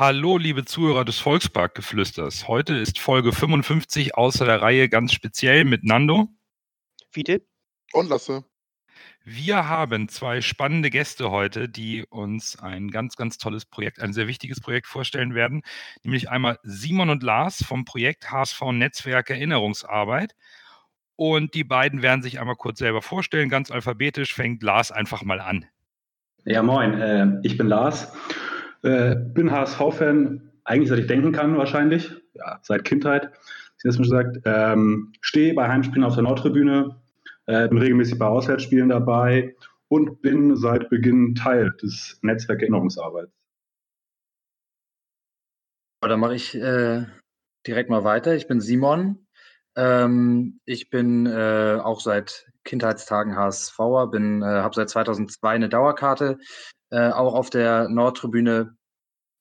Hallo, liebe Zuhörer des Volksparkgeflüsters. Heute ist Folge 55 außer der Reihe ganz speziell mit Nando. Fiete. Und Lasse. Wir haben zwei spannende Gäste heute, die uns ein ganz, ganz tolles Projekt, ein sehr wichtiges Projekt vorstellen werden. Nämlich einmal Simon und Lars vom Projekt HSV Netzwerk Erinnerungsarbeit. Und die beiden werden sich einmal kurz selber vorstellen. Ganz alphabetisch fängt Lars einfach mal an. Ja, moin. Äh, ich bin Lars. Äh, bin HSV-Fan, eigentlich seit ich denken kann wahrscheinlich, ja, seit Kindheit, wie das schon gesagt. Ähm, Stehe bei Heimspielen auf der Nordtribüne, äh, bin regelmäßig bei Auswärtsspielen dabei und bin seit Beginn Teil des Netzwerk Erinnerungsarbeits. Dann mache ich äh, direkt mal weiter. Ich bin Simon. Ähm, ich bin äh, auch seit Kindheitstagen HSVer, äh, habe seit 2002 eine Dauerkarte äh, auch auf der Nordtribüne.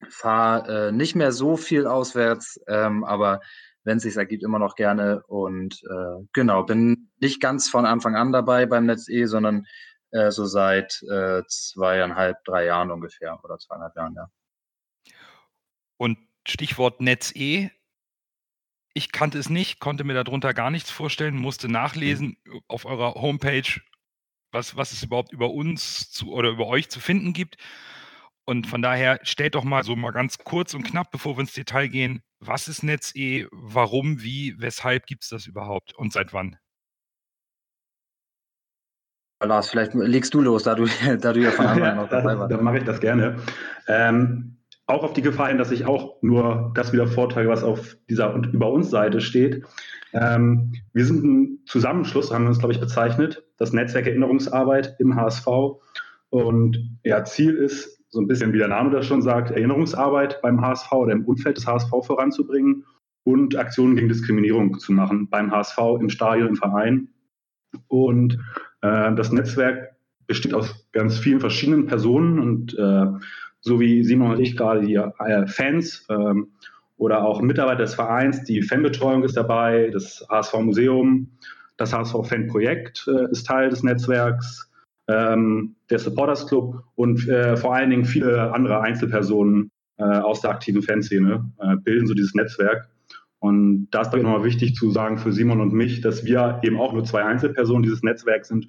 Fahre äh, nicht mehr so viel auswärts, ähm, aber wenn es sich ergibt, immer noch gerne. Und äh, genau, bin nicht ganz von Anfang an dabei beim Netz E, sondern äh, so seit äh, zweieinhalb, drei Jahren ungefähr oder zweieinhalb Jahren, ja. Und Stichwort Netz E. Ich kannte es nicht, konnte mir darunter gar nichts vorstellen, musste nachlesen mhm. auf eurer Homepage was, was es überhaupt über uns zu, oder über euch zu finden gibt. Und von daher stellt doch mal so mal ganz kurz und knapp, bevor wir ins Detail gehen, was ist NetzE, warum, wie, weshalb gibt es das überhaupt und seit wann? Lars, vielleicht legst du los, da du, da du ja von Anfang an noch dabei warst. Dann mache ich das gerne. Ähm, auch auf die Gefahr hin, dass ich auch nur das wieder vortrage, was auf dieser und über uns Seite steht. Ähm, wir sind ein Zusammenschluss, haben wir uns, glaube ich, bezeichnet, das Netzwerk Erinnerungsarbeit im HSV. Und ja, Ziel ist, so ein bisschen wie der Name das schon sagt, Erinnerungsarbeit beim HSV oder im Umfeld des HSV voranzubringen und Aktionen gegen Diskriminierung zu machen beim HSV, im Stadion, im Verein. Und äh, das Netzwerk besteht aus ganz vielen verschiedenen Personen und äh, so wie Simon und ich gerade die äh, Fans ähm, oder auch Mitarbeiter des Vereins, die Fanbetreuung ist dabei, das HSV Museum, das HSV Fanprojekt äh, ist Teil des Netzwerks, ähm, der Supporters Club und äh, vor allen Dingen viele andere Einzelpersonen äh, aus der aktiven Fanszene äh, bilden so dieses Netzwerk. Und da ist ich nochmal wichtig zu sagen für Simon und mich, dass wir eben auch nur zwei Einzelpersonen dieses Netzwerks sind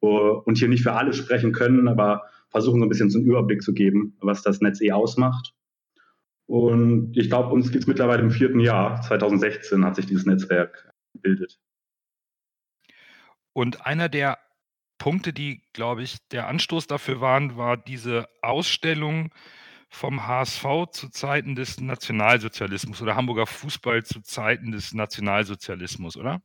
und hier nicht für alle sprechen können, aber versuchen so ein bisschen so einen Überblick zu geben, was das Netz eh ausmacht. Und ich glaube, uns geht es mittlerweile im vierten Jahr. 2016 hat sich dieses Netzwerk gebildet. Und einer der Punkte, die, glaube ich, der Anstoß dafür waren, war diese Ausstellung vom HSV zu Zeiten des Nationalsozialismus oder Hamburger Fußball zu Zeiten des Nationalsozialismus, oder?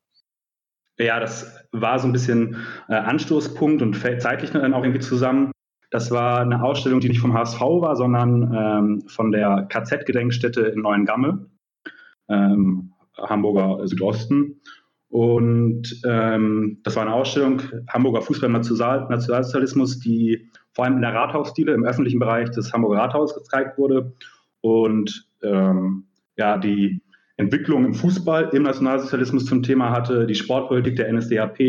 Ja, das war so ein bisschen äh, Anstoßpunkt und fällt zeitlich dann auch irgendwie zusammen. Das war eine Ausstellung, die nicht vom HSV war, sondern ähm, von der KZ-Gedenkstätte in Neuengamme, ähm, Hamburger Südosten. Und ähm, das war eine Ausstellung Hamburger Fußball-Nationalsozialismus, die vor allem in der Rathausstile im öffentlichen Bereich des Hamburger Rathauses gezeigt wurde. Und ähm, ja, die Entwicklung im Fußball im Nationalsozialismus zum Thema hatte, die Sportpolitik der NSDAP,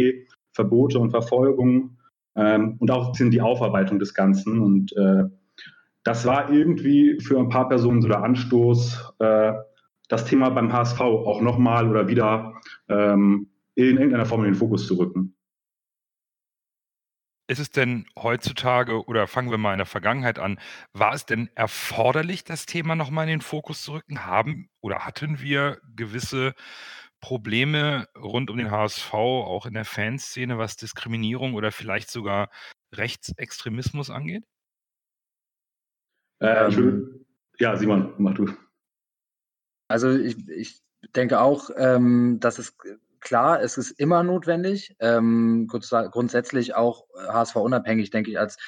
Verbote und Verfolgung ähm, und auch die Aufarbeitung des Ganzen. Und äh, das war irgendwie für ein paar Personen so der Anstoß, äh, das Thema beim HSV auch nochmal oder wieder ähm, in irgendeiner Form in den Fokus zu rücken. Ist es denn heutzutage oder fangen wir mal in der Vergangenheit an, war es denn erforderlich, das Thema nochmal in den Fokus zu rücken? Haben oder hatten wir gewisse Probleme rund um den HSV, auch in der Fanszene, was Diskriminierung oder vielleicht sogar Rechtsextremismus angeht? Äh, ich will, ja, Simon, mach du. Also ich, ich denke auch, ähm, dass es klar, es ist immer notwendig. Ähm, grundsätzlich auch HSV unabhängig, denke ich, als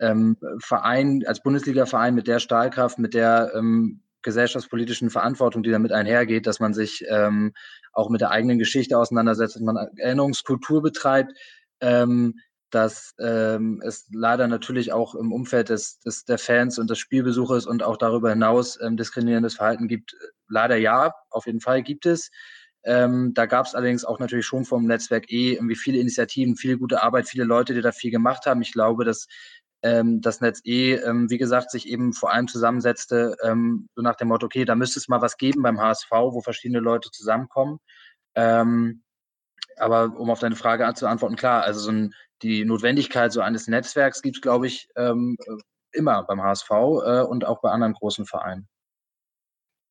ähm, Verein, als Bundesliga-Verein mit der Stahlkraft, mit der ähm, gesellschaftspolitischen Verantwortung, die damit einhergeht, dass man sich ähm, auch mit der eigenen Geschichte auseinandersetzt, dass man Erinnerungskultur betreibt, ähm, dass ähm, es leider natürlich auch im Umfeld des, des, der Fans und des Spielbesuchers und auch darüber hinaus ähm, diskriminierendes Verhalten gibt. Leider ja, auf jeden Fall gibt es. Ähm, da gab es allerdings auch natürlich schon vom Netzwerk E irgendwie viele Initiativen, viel gute Arbeit, viele Leute, die da viel gemacht haben. Ich glaube, dass ähm, das Netz E, ähm, wie gesagt, sich eben vor allem zusammensetzte, ähm, so nach dem Motto, okay, da müsste es mal was geben beim HSV, wo verschiedene Leute zusammenkommen. Ähm, aber um auf deine Frage zu antworten, klar, also so ein, die Notwendigkeit so eines Netzwerks gibt es, glaube ich, ähm, immer beim HSV äh, und auch bei anderen großen Vereinen.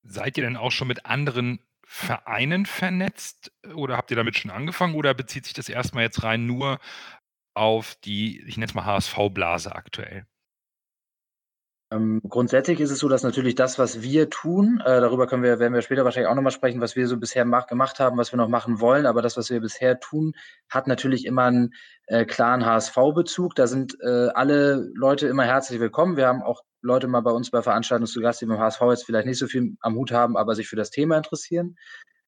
Seid ihr denn auch schon mit anderen Vereinen vernetzt oder habt ihr damit schon angefangen oder bezieht sich das erstmal jetzt rein nur auf die, ich nenne es mal HSV-Blase aktuell? Ähm, grundsätzlich ist es so, dass natürlich das, was wir tun, äh, darüber können wir, werden wir später wahrscheinlich auch nochmal sprechen, was wir so bisher mach, gemacht haben, was wir noch machen wollen, aber das, was wir bisher tun, hat natürlich immer einen äh, klaren HSV-Bezug. Da sind äh, alle Leute immer herzlich willkommen. Wir haben auch Leute mal bei uns bei Veranstaltungen zu Gast, die beim HSV jetzt vielleicht nicht so viel am Hut haben, aber sich für das Thema interessieren.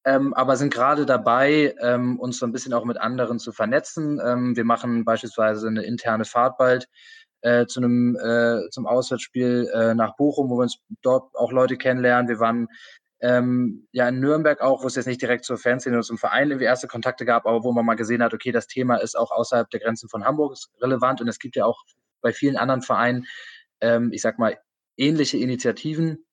Ähm, aber sind gerade dabei, ähm, uns so ein bisschen auch mit anderen zu vernetzen. Ähm, wir machen beispielsweise eine interne Fahrt bald äh, zu einem äh, zum Auswärtsspiel äh, nach Bochum, wo wir uns dort auch Leute kennenlernen. Wir waren ähm, ja in Nürnberg auch, wo es jetzt nicht direkt zur Fanszene oder zum Verein irgendwie erste Kontakte gab, aber wo man mal gesehen hat, okay, das Thema ist auch außerhalb der Grenzen von Hamburg relevant und es gibt ja auch bei vielen anderen Vereinen, ähm, ich sag mal, ähnliche Initiativen,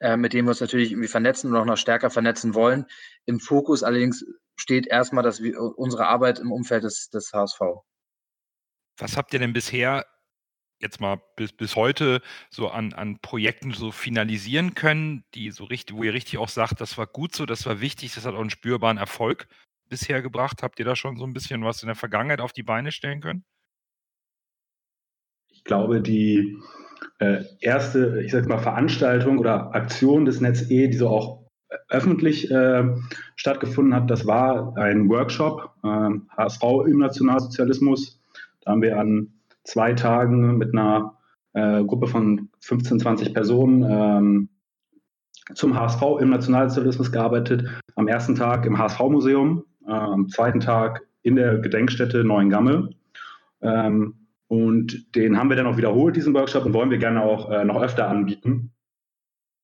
äh, mit denen wir uns natürlich irgendwie vernetzen und auch noch stärker vernetzen wollen. Im Fokus allerdings steht erstmal dass wir, unsere Arbeit im Umfeld des, des HSV. Was habt ihr denn bisher jetzt mal bis, bis heute so an, an Projekten so finalisieren können, die so richtig, wo ihr richtig auch sagt, das war gut so, das war wichtig, das hat auch einen spürbaren Erfolg bisher gebracht. Habt ihr da schon so ein bisschen was in der Vergangenheit auf die Beine stellen können? Ich glaube, die äh, erste, ich sag mal, Veranstaltung oder Aktion des Netz E, die so auch öffentlich äh, stattgefunden hat, das war ein Workshop, äh, HSV im Nationalsozialismus. Da haben wir an zwei Tagen mit einer äh, Gruppe von 15, 20 Personen ähm, zum HSV im Nationalsozialismus gearbeitet. Am ersten Tag im HSV-Museum, äh, am zweiten Tag in der Gedenkstätte Neuengamme. Ähm, und den haben wir dann auch wiederholt, diesen Workshop, und wollen wir gerne auch äh, noch öfter anbieten.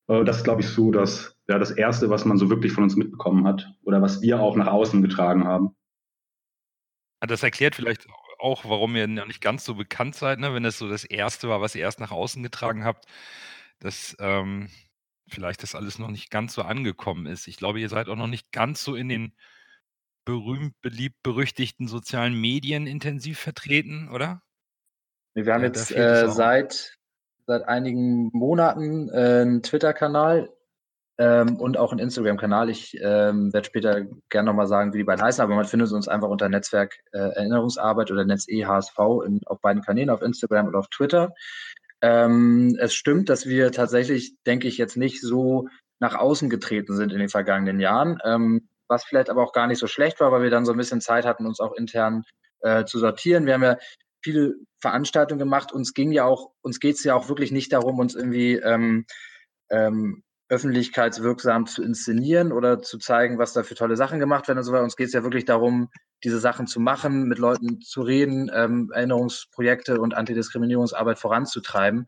Äh, das ist, glaube ich, so das, ja, das Erste, was man so wirklich von uns mitbekommen hat oder was wir auch nach außen getragen haben. Das erklärt vielleicht auch, warum ihr noch nicht ganz so bekannt seid, ne? wenn es so das Erste war, was ihr erst nach außen getragen habt, dass ähm, vielleicht das alles noch nicht ganz so angekommen ist. Ich glaube, ihr seid auch noch nicht ganz so in den berühmt, beliebt, berüchtigten sozialen Medien intensiv vertreten, oder? Wir haben jetzt äh, seit, seit einigen Monaten äh, einen Twitter-Kanal, ähm, und auch einen Instagram-Kanal. Ich ähm, werde später gerne nochmal sagen, wie die beiden heißen, aber man findet uns einfach unter Netzwerk äh, Erinnerungsarbeit oder Netz EHSV in, auf beiden Kanälen, auf Instagram und auf Twitter. Ähm, es stimmt, dass wir tatsächlich, denke ich, jetzt nicht so nach außen getreten sind in den vergangenen Jahren, ähm, was vielleicht aber auch gar nicht so schlecht war, weil wir dann so ein bisschen Zeit hatten, uns auch intern äh, zu sortieren. Wir haben ja viele Veranstaltungen gemacht. Uns ging ja auch, uns geht es ja auch wirklich nicht darum, uns irgendwie ähm, ähm, öffentlichkeitswirksam zu inszenieren oder zu zeigen, was da für tolle Sachen gemacht werden und so weiter. Uns geht es ja wirklich darum, diese Sachen zu machen, mit Leuten zu reden, ähm, Erinnerungsprojekte und Antidiskriminierungsarbeit voranzutreiben.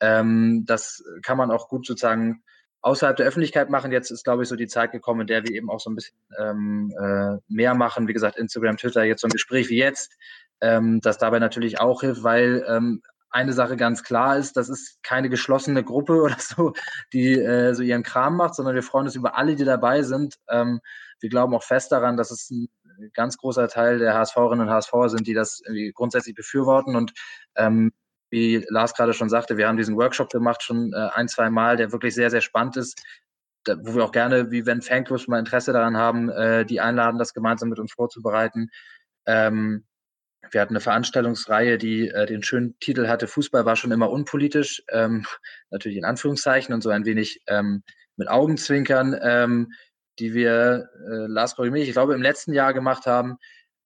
Ähm, das kann man auch gut sozusagen außerhalb der Öffentlichkeit machen. Jetzt ist, glaube ich, so die Zeit gekommen, in der wir eben auch so ein bisschen ähm, äh, mehr machen. Wie gesagt, Instagram, Twitter, jetzt so ein Gespräch wie jetzt, ähm, das dabei natürlich auch hilft, weil ähm, eine Sache ganz klar ist, das ist keine geschlossene Gruppe oder so, die äh, so ihren Kram macht, sondern wir freuen uns über alle, die dabei sind. Ähm, wir glauben auch fest daran, dass es ein ganz großer Teil der HSVerinnen und HSV sind, die das grundsätzlich befürworten. Und ähm, wie Lars gerade schon sagte, wir haben diesen Workshop gemacht schon äh, ein, zwei Mal, der wirklich sehr, sehr spannend ist, da, wo wir auch gerne, wie wenn Fanclubs mal Interesse daran haben, äh, die einladen, das gemeinsam mit uns vorzubereiten. Ähm, wir hatten eine Veranstaltungsreihe, die äh, den schönen Titel hatte, Fußball war schon immer unpolitisch, ähm, natürlich in Anführungszeichen und so ein wenig ähm, mit Augenzwinkern, ähm, die wir, äh, Lars Korrimich, ich glaube, im letzten Jahr gemacht haben,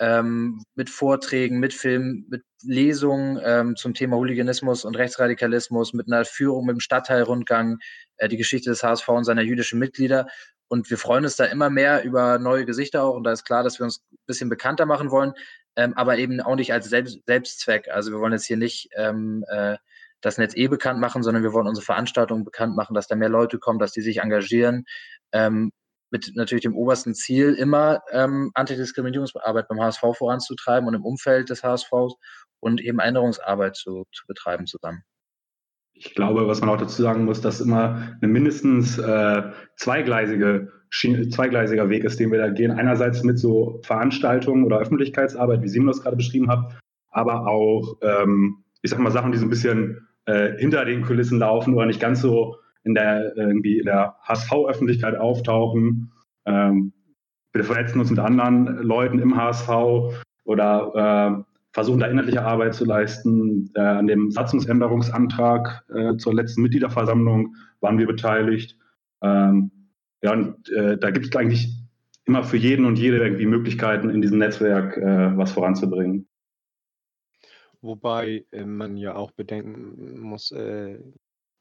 ähm, mit Vorträgen, mit Filmen, mit Lesungen ähm, zum Thema Hooliganismus und Rechtsradikalismus, mit einer Führung, mit einem Stadtteilrundgang, äh, die Geschichte des HSV und seiner jüdischen Mitglieder. Und wir freuen uns da immer mehr über neue Gesichter auch. Und da ist klar, dass wir uns ein bisschen bekannter machen wollen, ähm, aber eben auch nicht als Selbst Selbstzweck. Also wir wollen jetzt hier nicht ähm, äh, das Netz eh bekannt machen, sondern wir wollen unsere Veranstaltungen bekannt machen, dass da mehr Leute kommen, dass die sich engagieren. Ähm, mit natürlich dem obersten Ziel, immer ähm, Antidiskriminierungsarbeit beim HSV voranzutreiben und im Umfeld des HSVs und eben Änderungsarbeit zu, zu betreiben zusammen. Ich glaube, was man auch dazu sagen muss, dass immer ein mindestens äh, zweigleisige, zweigleisiger Weg ist, den wir da gehen. Einerseits mit so Veranstaltungen oder Öffentlichkeitsarbeit, wie Simon das gerade beschrieben hat, aber auch, ähm, ich sag mal, Sachen, die so ein bisschen äh, hinter den Kulissen laufen oder nicht ganz so in der irgendwie in der HSV-Öffentlichkeit auftauchen. Ähm, wir vernetzen uns mit anderen Leuten im HSV oder äh, versuchen da inhaltliche Arbeit zu leisten. Äh, an dem Satzungsänderungsantrag äh, zur letzten Mitgliederversammlung waren wir beteiligt. Ähm, ja, und äh, da gibt es eigentlich immer für jeden und jede irgendwie Möglichkeiten, in diesem Netzwerk äh, was voranzubringen. Wobei äh, man ja auch bedenken muss, äh,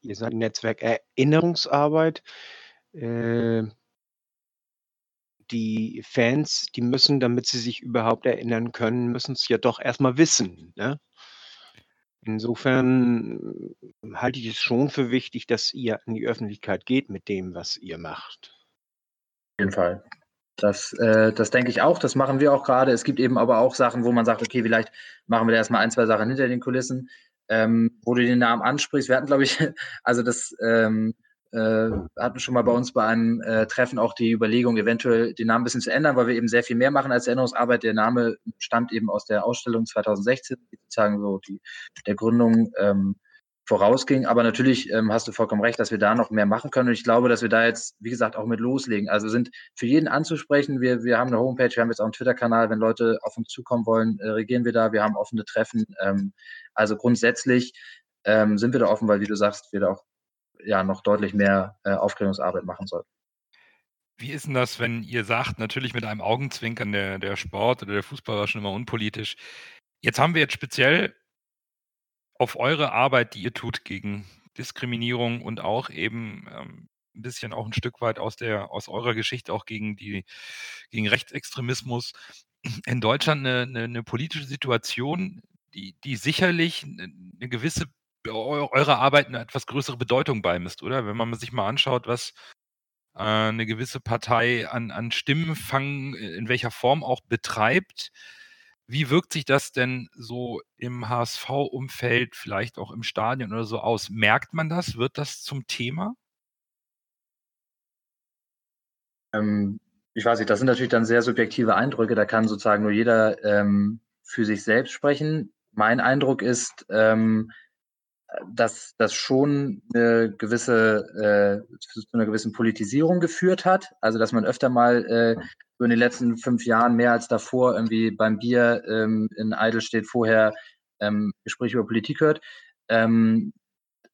ihr seid Netzwerk Erinnerungsarbeit. Die Fans, die müssen, damit sie sich überhaupt erinnern können, müssen es ja doch erstmal wissen. Ne? Insofern äh, halte ich es schon für wichtig, dass ihr in die Öffentlichkeit geht mit dem, was ihr macht. Auf jeden Fall. Das, äh, das denke ich auch. Das machen wir auch gerade. Es gibt eben aber auch Sachen, wo man sagt, okay, vielleicht machen wir da erstmal ein, zwei Sachen hinter den Kulissen. Ähm, wo du den Namen ansprichst, wir hatten, glaube ich, also das ähm, äh, hatten schon mal bei uns bei einem äh, Treffen auch die Überlegung, eventuell den Namen ein bisschen zu ändern, weil wir eben sehr viel mehr machen als Erinnerungsarbeit. Der Name stammt eben aus der Ausstellung 2016, die sozusagen so die, der Gründung ähm, vorausging. Aber natürlich ähm, hast du vollkommen recht, dass wir da noch mehr machen können. Und ich glaube, dass wir da jetzt, wie gesagt, auch mit loslegen. Also sind für jeden anzusprechen. Wir, wir haben eine Homepage, wir haben jetzt auch einen Twitter-Kanal. Wenn Leute auf uns zukommen wollen, äh, regieren wir da. Wir haben offene Treffen. Ähm, also grundsätzlich ähm, sind wir da offen, weil, wie du sagst, wir da auch ja noch deutlich mehr äh, Aufklärungsarbeit machen sollten. Wie ist denn das, wenn ihr sagt, natürlich mit einem Augenzwinkern, der, der Sport oder der Fußball war schon immer unpolitisch. Jetzt haben wir jetzt speziell auf eure Arbeit, die ihr tut gegen Diskriminierung und auch eben ähm, ein bisschen auch ein Stück weit aus der aus eurer Geschichte auch gegen die gegen Rechtsextremismus in Deutschland eine, eine, eine politische Situation, die, die sicherlich eine gewisse eurer Arbeit eine etwas größere Bedeutung beimisst, oder? Wenn man sich mal anschaut, was äh, eine gewisse Partei an, an Stimmenfang äh, in welcher Form auch betreibt, wie wirkt sich das denn so im HSV-Umfeld, vielleicht auch im Stadion oder so aus? Merkt man das? Wird das zum Thema? Ähm, ich weiß nicht, das sind natürlich dann sehr subjektive Eindrücke. Da kann sozusagen nur jeder ähm, für sich selbst sprechen. Mein Eindruck ist, ähm, dass das schon eine gewisse äh, zu einer gewissen Politisierung geführt hat. Also dass man öfter mal äh, so in den letzten fünf Jahren mehr als davor irgendwie beim Bier ähm, in Eidelstedt vorher ähm, Gespräche über Politik hört. Ähm,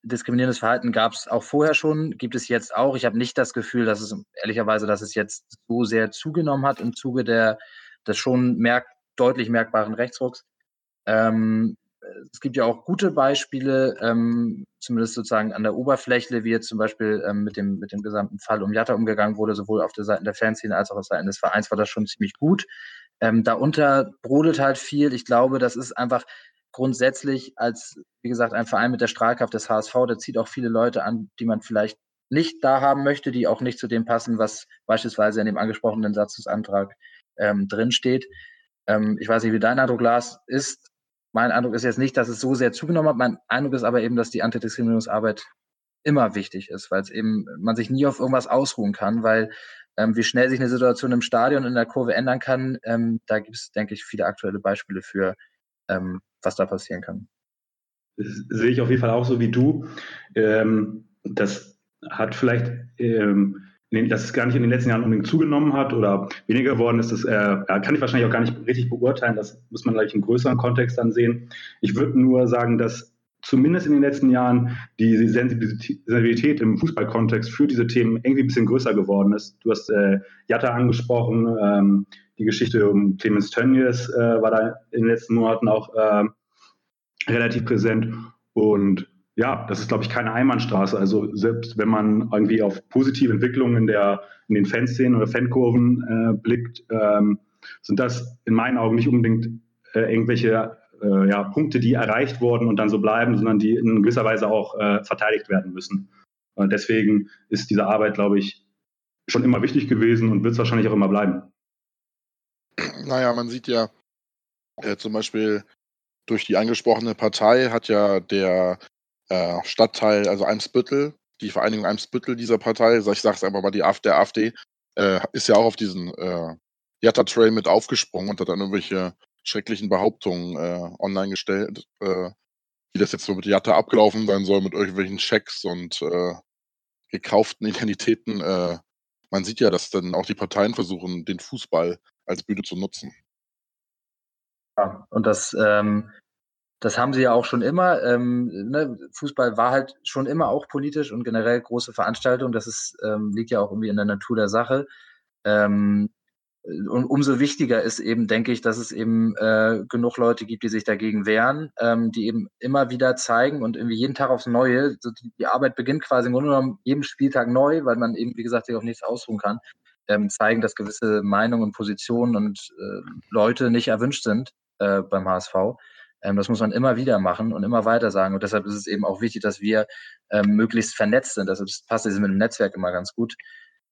diskriminierendes Verhalten gab es auch vorher schon, gibt es jetzt auch. Ich habe nicht das Gefühl, dass es ehrlicherweise, dass es jetzt so sehr zugenommen hat im Zuge der des schon merk deutlich merkbaren Rechtsrucks. Ähm, es gibt ja auch gute Beispiele, ähm, zumindest sozusagen an der Oberfläche, wie jetzt zum Beispiel ähm, mit, dem, mit dem gesamten Fall um Jatta umgegangen wurde, sowohl auf der Seite der Fanszene als auch auf Seiten des Vereins war das schon ziemlich gut. Ähm, darunter brodelt halt viel. Ich glaube, das ist einfach grundsätzlich als, wie gesagt, ein Verein mit der Strahlkraft des HSV, der zieht auch viele Leute an, die man vielleicht nicht da haben möchte, die auch nicht zu dem passen, was beispielsweise in dem angesprochenen Satzungsantrag ähm, drinsteht. Ähm, ich weiß nicht, wie dein Eindruck, Lars, ist mein Eindruck ist jetzt nicht, dass es so sehr zugenommen hat. Mein Eindruck ist aber eben, dass die Antidiskriminierungsarbeit immer wichtig ist, weil es eben man sich nie auf irgendwas ausruhen kann, weil ähm, wie schnell sich eine Situation im Stadion in der Kurve ändern kann, ähm, da gibt es, denke ich, viele aktuelle Beispiele für, ähm, was da passieren kann. Das sehe ich auf jeden Fall auch so wie du. Ähm, das hat vielleicht ähm, dass es gar nicht in den letzten Jahren unbedingt zugenommen hat oder weniger geworden ist, das äh, kann ich wahrscheinlich auch gar nicht richtig beurteilen. Das muss man gleich im größeren Kontext dann sehen. Ich würde nur sagen, dass zumindest in den letzten Jahren die Sensibilität im Fußballkontext für diese Themen irgendwie ein bisschen größer geworden ist. Du hast äh, Jatta angesprochen, ähm, die Geschichte um Clemens Tönnies äh, war da in den letzten Monaten auch äh, relativ präsent und ja, das ist, glaube ich, keine Einbahnstraße. Also selbst wenn man irgendwie auf positive Entwicklungen in, der, in den Fanszenen oder Fankurven äh, blickt, ähm, sind das in meinen Augen nicht unbedingt äh, irgendwelche äh, ja, Punkte, die erreicht wurden und dann so bleiben, sondern die in gewisser Weise auch äh, verteidigt werden müssen. Und deswegen ist diese Arbeit, glaube ich, schon immer wichtig gewesen und wird es wahrscheinlich auch immer bleiben. Naja, man sieht ja äh, zum Beispiel durch die angesprochene Partei hat ja der äh, Stadtteil, also Eimsbüttel, die Vereinigung Eimsbüttel dieser Partei, ich sage es einfach mal, die AfD, der AfD, äh, ist ja auch auf diesen äh, Jatta-Trail mit aufgesprungen und hat dann irgendwelche schrecklichen Behauptungen äh, online gestellt, äh, wie das jetzt so mit Jatta abgelaufen sein soll, mit irgendwelchen Checks und äh, gekauften Identitäten. Äh, man sieht ja, dass dann auch die Parteien versuchen, den Fußball als Bühne zu nutzen. Ja, und das ähm, das haben sie ja auch schon immer. Ähm, ne, Fußball war halt schon immer auch politisch und generell große Veranstaltung. Das ist, ähm, liegt ja auch irgendwie in der Natur der Sache. Ähm, und umso wichtiger ist eben, denke ich, dass es eben äh, genug Leute gibt, die sich dagegen wehren, ähm, die eben immer wieder zeigen und irgendwie jeden Tag aufs Neue. So die, die, Arbeit beginnt quasi im Grunde genommen jeden Spieltag neu, weil man eben, wie gesagt, sich auf nichts ausruhen kann. Ähm, zeigen, dass gewisse Meinungen Positionen und äh, Leute nicht erwünscht sind äh, beim HSV. Ähm, das muss man immer wieder machen und immer weiter sagen. Und deshalb ist es eben auch wichtig, dass wir ähm, möglichst vernetzt sind. Deshalb passt es mit dem Netzwerk immer ganz gut.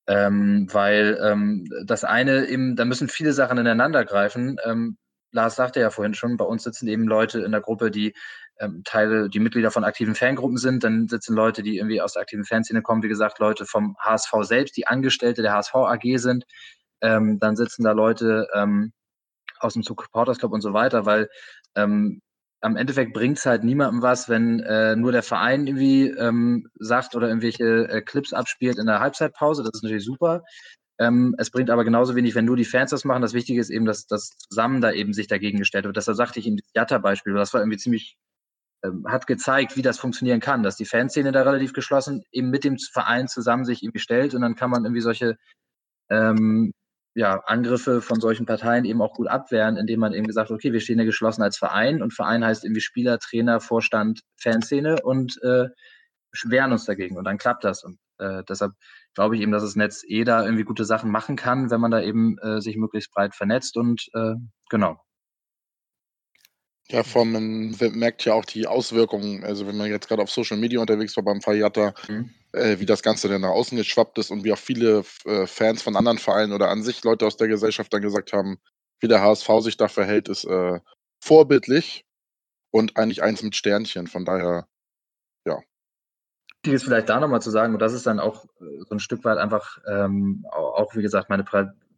Ähm, weil ähm, das eine eben, da müssen viele Sachen ineinander greifen. Ähm, Lars sagte ja vorhin schon, bei uns sitzen eben Leute in der Gruppe, die ähm, Teile, die Mitglieder von aktiven Fangruppen sind. Dann sitzen Leute, die irgendwie aus der aktiven Fanszene kommen, wie gesagt, Leute vom HSV selbst, die Angestellte der HSV AG sind. dann sitzen da Leute aus dem Supporters Club und so weiter, weil ähm, am Endeffekt bringt es halt niemandem was, wenn äh, nur der Verein irgendwie ähm, sagt oder irgendwelche äh, Clips abspielt in der Halbzeitpause. Das ist natürlich super. Ähm, es bringt aber genauso wenig, wenn nur die Fans das machen. Das Wichtige ist eben, dass das zusammen da eben sich dagegen gestellt wird. Deshalb sagte ich in das Jatta-Beispiel, das war irgendwie ziemlich, ähm, hat gezeigt, wie das funktionieren kann, dass die Fanszene da relativ geschlossen eben mit dem Verein zusammen sich irgendwie stellt und dann kann man irgendwie solche ähm, ja, Angriffe von solchen Parteien eben auch gut abwehren, indem man eben gesagt, okay, wir stehen ja geschlossen als Verein und Verein heißt irgendwie Spieler, Trainer, Vorstand, Fanszene und äh, wehren uns dagegen und dann klappt das. Und äh, deshalb glaube ich eben, dass das Netz eh da irgendwie gute Sachen machen kann, wenn man da eben äh, sich möglichst breit vernetzt und äh, genau. Ja, vor man merkt ja auch die Auswirkungen, also wenn man jetzt gerade auf Social Media unterwegs war beim Fall Jatta, mhm. äh, wie das Ganze dann nach außen geschwappt ist und wie auch viele äh, Fans von anderen Vereinen oder an sich Leute aus der Gesellschaft dann gesagt haben, wie der HSV sich da verhält, ist äh, vorbildlich und eigentlich eins mit Sternchen. Von daher, ja. Wichtig ist vielleicht da nochmal zu sagen, und das ist dann auch äh, so ein Stück weit einfach ähm, auch, wie gesagt, meine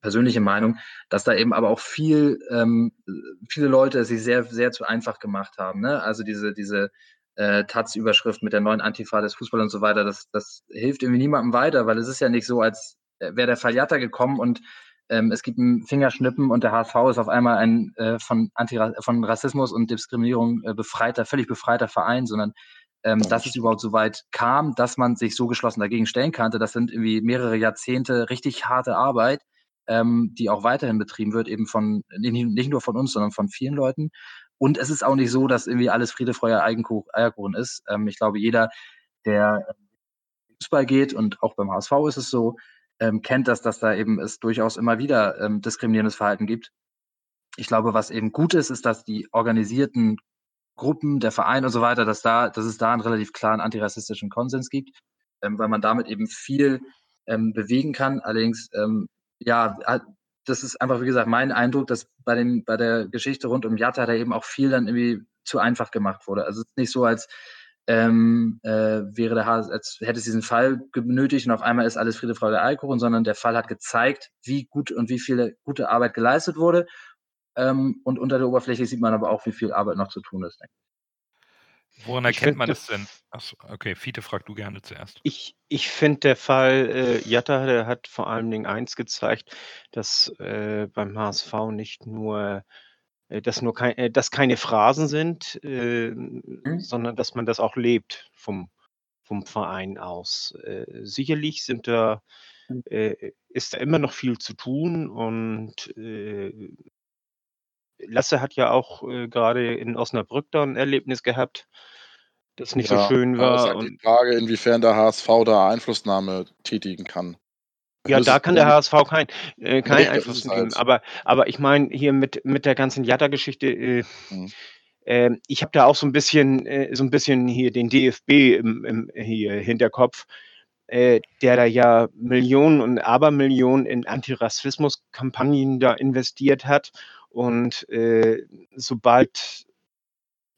persönliche Meinung, dass da eben aber auch viel, ähm, viele Leute es sich sehr, sehr zu einfach gemacht haben. Ne? Also diese, diese äh, Taz-Überschrift mit der neuen Antifa des Fußballs und so weiter, das, das hilft irgendwie niemandem weiter, weil es ist ja nicht so, als wäre der Fall Jatta gekommen und ähm, es gibt ein Fingerschnippen und der HSV ist auf einmal ein äh, von, Anti von Rassismus und Diskriminierung äh, befreiter, völlig befreiter Verein, sondern ähm, dass es überhaupt so weit kam, dass man sich so geschlossen dagegen stellen konnte. Das sind irgendwie mehrere Jahrzehnte richtig harte Arbeit, ähm, die auch weiterhin betrieben wird, eben von, nicht nur von uns, sondern von vielen Leuten. Und es ist auch nicht so, dass irgendwie alles Friede, Freude, Eierkuchen ist. Ähm, ich glaube, jeder, der Fußball geht und auch beim HSV ist es so, ähm, kennt das, dass da eben es durchaus immer wieder ähm, diskriminierendes Verhalten gibt. Ich glaube, was eben gut ist, ist, dass die organisierten Gruppen, der Verein und so weiter, dass da, dass es da einen relativ klaren antirassistischen Konsens gibt, ähm, weil man damit eben viel ähm, bewegen kann. Allerdings ähm, ja, das ist einfach, wie gesagt, mein Eindruck, dass bei, dem, bei der Geschichte rund um Jatta da eben auch viel dann irgendwie zu einfach gemacht wurde. Also es ist nicht so, als ähm, äh, wäre der HS, als hätte es diesen Fall benötigt und auf einmal ist alles Friede, Freude, Eierkuchen, sondern der Fall hat gezeigt, wie gut und wie viel gute Arbeit geleistet wurde. Ähm, und unter der Oberfläche sieht man aber auch, wie viel Arbeit noch zu tun ist. Denke ich. Woran erkennt man das denn? Achso, okay, Fiete, frag du gerne zuerst. Ich, ich finde, der Fall äh, Jatta der hat vor allen Dingen eins gezeigt, dass äh, beim HSV nicht nur, äh, dass, nur kein, äh, dass keine Phrasen sind, äh, mhm. sondern dass man das auch lebt vom, vom Verein aus. Äh, sicherlich sind da, mhm. äh, ist da immer noch viel zu tun und äh, Lasse hat ja auch äh, gerade in Osnabrück da ein Erlebnis gehabt. das nicht ja, so schön war. ist halt die Frage, inwiefern der HSV da Einflussnahme tätigen kann. Ja, da kann der HSV kein, äh, keinen nee, Einfluss nehmen. Halt. Aber, aber ich meine, hier mit, mit der ganzen Jatta-Geschichte, äh, hm. äh, ich habe da auch so ein bisschen, äh, so ein bisschen hier den DFB im, im hier Hinterkopf, äh, der da ja Millionen und Abermillionen in Antirassismus-Kampagnen da investiert hat. Und äh, sobald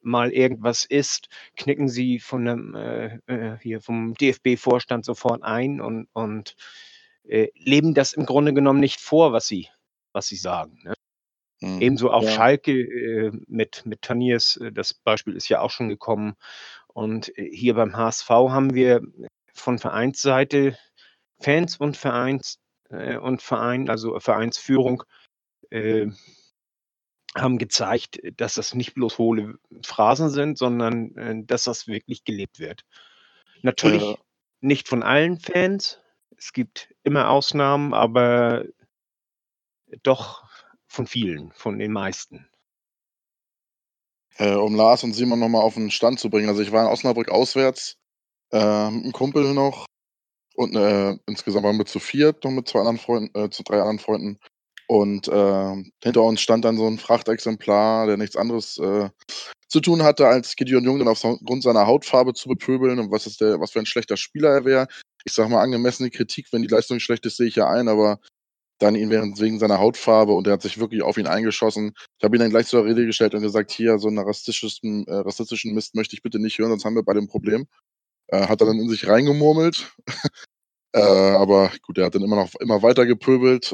mal irgendwas ist, knicken sie von dem, äh, äh hier vom DFB-Vorstand sofort ein und, und äh, leben das im Grunde genommen nicht vor, was sie, was sie sagen. Ne? Mhm. Ebenso auch ja. Schalke äh, mit, mit Taniers, äh, das Beispiel ist ja auch schon gekommen. Und äh, hier beim HSV haben wir von Vereinsseite Fans und Vereins und Verein, also Vereinsführung, haben gezeigt, dass das nicht bloß hohle Phrasen sind, sondern äh, dass das wirklich gelebt wird. Natürlich äh, nicht von allen Fans. Es gibt immer Ausnahmen, aber doch von vielen, von den meisten. Äh, um Lars und Simon nochmal auf den Stand zu bringen. Also ich war in Osnabrück auswärts äh, mit einem Kumpel noch und äh, insgesamt waren wir zu viert noch mit zwei anderen Freunden, äh, zu drei anderen Freunden. Und äh, hinter uns stand dann so ein Frachtexemplar, der nichts anderes äh, zu tun hatte, als Gideon Jung dann aufgrund seiner Hautfarbe zu bepöbeln und was, ist der, was für ein schlechter Spieler er wäre. Ich sag mal, angemessene Kritik, wenn die Leistung schlecht ist, sehe ich ja ein, aber dann ihn während, wegen seiner Hautfarbe und er hat sich wirklich auf ihn eingeschossen. Ich habe ihn dann gleich zur Rede gestellt und gesagt, hier, so einen rassistischen, äh, rassistischen Mist möchte ich bitte nicht hören, sonst haben wir bei dem Problem. Äh, hat er dann in sich reingemurmelt. äh, aber gut, er hat dann immer noch immer weiter gepöbelt.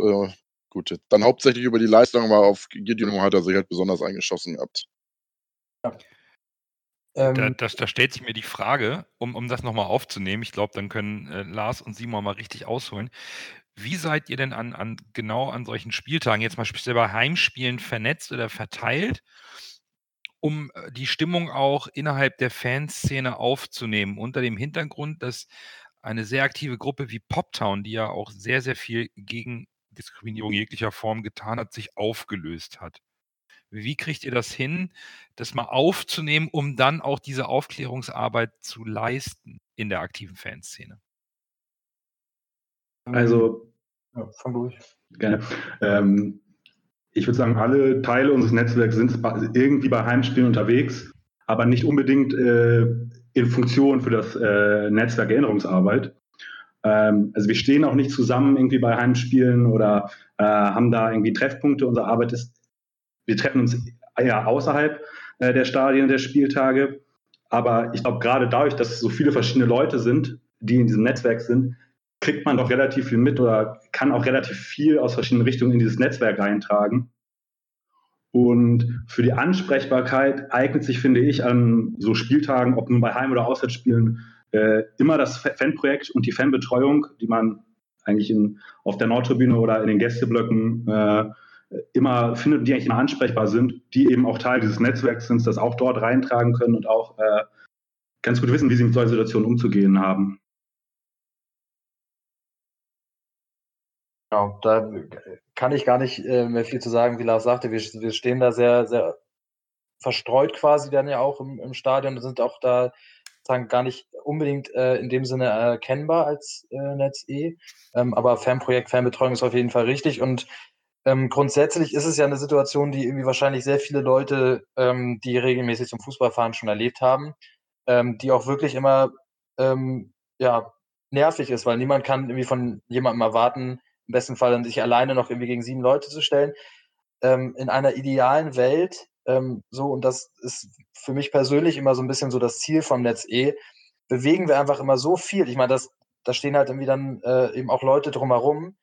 Gut, dann hauptsächlich über die Leistung, aber auf Gideon hat er sich halt besonders eingeschossen gehabt. Ja. Ähm, da, das, da, stellt sich mir die Frage, um, um das nochmal aufzunehmen, ich glaube, dann können äh, Lars und Simon mal richtig ausholen. Wie seid ihr denn an, an genau an solchen Spieltagen, jetzt mal speziell bei Heimspielen, vernetzt oder verteilt, um äh, die Stimmung auch innerhalb der Fanszene aufzunehmen, unter dem Hintergrund, dass eine sehr aktive Gruppe wie Poptown, die ja auch sehr, sehr viel gegen Diskriminierung jeglicher Form getan hat, sich aufgelöst hat. Wie kriegt ihr das hin, das mal aufzunehmen, um dann auch diese Aufklärungsarbeit zu leisten in der aktiven Fanszene? Also, ja, fang durch. Gerne. Ähm, ich würde sagen, alle Teile unseres Netzwerks sind irgendwie bei Heimspielen unterwegs, aber nicht unbedingt äh, in Funktion für das äh, Netzwerk Erinnerungsarbeit. Ähm, also wir stehen auch nicht zusammen irgendwie bei Heimspielen oder äh, haben da irgendwie Treffpunkte. Unsere Arbeit ist, wir treffen uns eher außerhalb äh, der Stadien der Spieltage. Aber ich glaube, gerade dadurch, dass so viele verschiedene Leute sind, die in diesem Netzwerk sind, kriegt man doch relativ viel mit oder kann auch relativ viel aus verschiedenen Richtungen in dieses Netzwerk eintragen. Und für die Ansprechbarkeit eignet sich, finde ich, an so Spieltagen, ob nun bei Heim- oder Auswärtsspielen, äh, immer das Fanprojekt und die Fanbetreuung, die man eigentlich in, auf der Nordtribüne oder in den Gästeblöcken äh, immer findet, die eigentlich immer ansprechbar sind, die eben auch Teil dieses Netzwerks sind, das auch dort reintragen können und auch äh, ganz gut wissen, wie sie mit solchen Situationen umzugehen haben. Genau, da kann ich gar nicht äh, mehr viel zu sagen, wie Lars sagte. Wir, wir stehen da sehr, sehr verstreut quasi dann ja auch im, im Stadion und sind auch da sagen, gar nicht unbedingt äh, in dem Sinne erkennbar als äh, Netz E. Ähm, aber Fanprojekt, Fanbetreuung ist auf jeden Fall richtig. Und ähm, grundsätzlich ist es ja eine Situation, die irgendwie wahrscheinlich sehr viele Leute, ähm, die regelmäßig zum Fußballfahren schon erlebt haben, ähm, die auch wirklich immer ähm, ja, nervig ist, weil niemand kann irgendwie von jemandem erwarten, im besten Fall sich alleine noch irgendwie gegen sieben Leute zu stellen. Ähm, in einer idealen Welt ähm, so, und das ist für mich persönlich immer so ein bisschen so das Ziel vom Netz E, bewegen wir einfach immer so viel. Ich meine, da stehen halt irgendwie dann äh, eben auch Leute drumherum,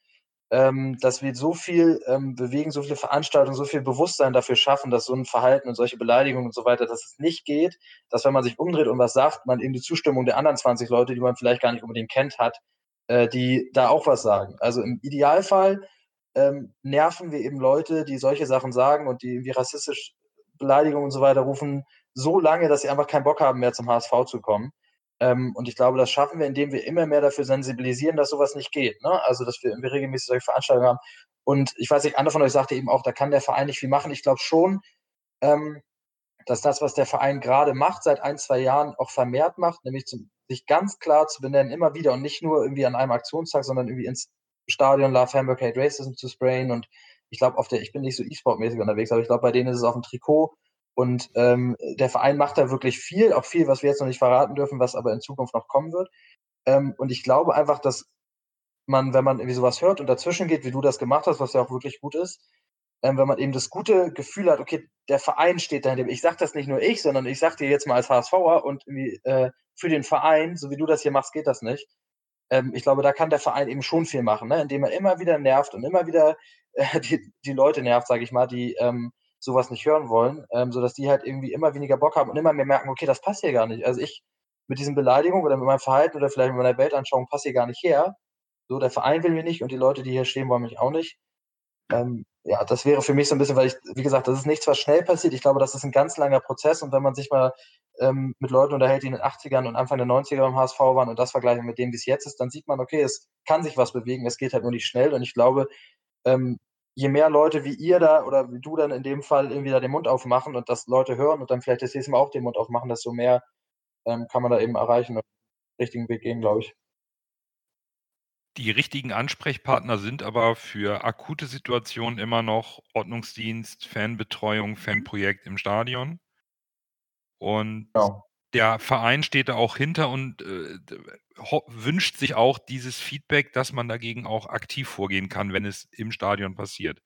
ähm, dass wir so viel ähm, bewegen, so viele Veranstaltungen, so viel Bewusstsein dafür schaffen, dass so ein Verhalten und solche Beleidigungen und so weiter, dass es nicht geht, dass wenn man sich umdreht und was sagt, man eben die Zustimmung der anderen 20 Leute, die man vielleicht gar nicht unbedingt kennt, hat, äh, die da auch was sagen. Also im Idealfall ähm, nerven wir eben Leute, die solche Sachen sagen und die irgendwie rassistisch Beleidigungen und so weiter rufen so lange, dass sie einfach keinen Bock haben mehr zum HSV zu kommen. Ähm, und ich glaube, das schaffen wir, indem wir immer mehr dafür sensibilisieren, dass sowas nicht geht. Ne? Also, dass wir irgendwie regelmäßig solche Veranstaltungen haben. Und ich weiß nicht, einer von euch sagte eben auch, da kann der Verein nicht viel machen. Ich glaube schon, ähm, dass das, was der Verein gerade macht, seit ein, zwei Jahren auch vermehrt macht, nämlich zum, sich ganz klar zu benennen, immer wieder und nicht nur irgendwie an einem Aktionstag, sondern irgendwie ins Stadion Love Hamburg Hate Racism zu sprayen und ich glaube, auf der, ich bin nicht so E-Sport-mäßig unterwegs, aber ich glaube, bei denen ist es auf dem Trikot und ähm, der Verein macht da wirklich viel, auch viel, was wir jetzt noch nicht verraten dürfen, was aber in Zukunft noch kommen wird. Ähm, und ich glaube einfach, dass man, wenn man irgendwie sowas hört und dazwischen geht, wie du das gemacht hast, was ja auch wirklich gut ist, ähm, wenn man eben das gute Gefühl hat, okay, der Verein steht dahinter. Ich sage das nicht nur ich, sondern ich sage dir jetzt mal als HSVer und äh, für den Verein, so wie du das hier machst, geht das nicht. Ähm, ich glaube, da kann der Verein eben schon viel machen, ne? indem er immer wieder nervt und immer wieder äh, die, die Leute nervt, sage ich mal, die ähm, sowas nicht hören wollen, ähm, sodass die halt irgendwie immer weniger Bock haben und immer mehr merken, okay, das passt hier gar nicht. Also ich mit diesen Beleidigungen oder mit meinem Verhalten oder vielleicht mit meiner Weltanschauung passe hier gar nicht her. So, der Verein will mich nicht und die Leute, die hier stehen, wollen mich auch nicht. Ähm, ja, das wäre für mich so ein bisschen, weil ich, wie gesagt, das ist nichts, was schnell passiert. Ich glaube, das ist ein ganz langer Prozess und wenn man sich mal ähm, mit Leuten unterhält, die in den 80ern und Anfang der 90er beim HSV waren und das vergleichen mit dem, wie es jetzt ist, dann sieht man, okay, es kann sich was bewegen, es geht halt nur nicht schnell und ich glaube, ähm, je mehr Leute wie ihr da oder wie du dann in dem Fall irgendwie da den Mund aufmachen und das Leute hören und dann vielleicht das nächste Mal auch den Mund aufmachen, desto mehr ähm, kann man da eben erreichen und den richtigen Weg gehen, glaube ich. Die richtigen Ansprechpartner sind aber für akute Situationen immer noch Ordnungsdienst, Fanbetreuung, Fanprojekt im Stadion. Und Genau. der Verein steht da auch hinter und äh, wünscht sich auch dieses Feedback, dass man dagegen auch aktiv vorgehen kann, wenn es im Stadion passiert.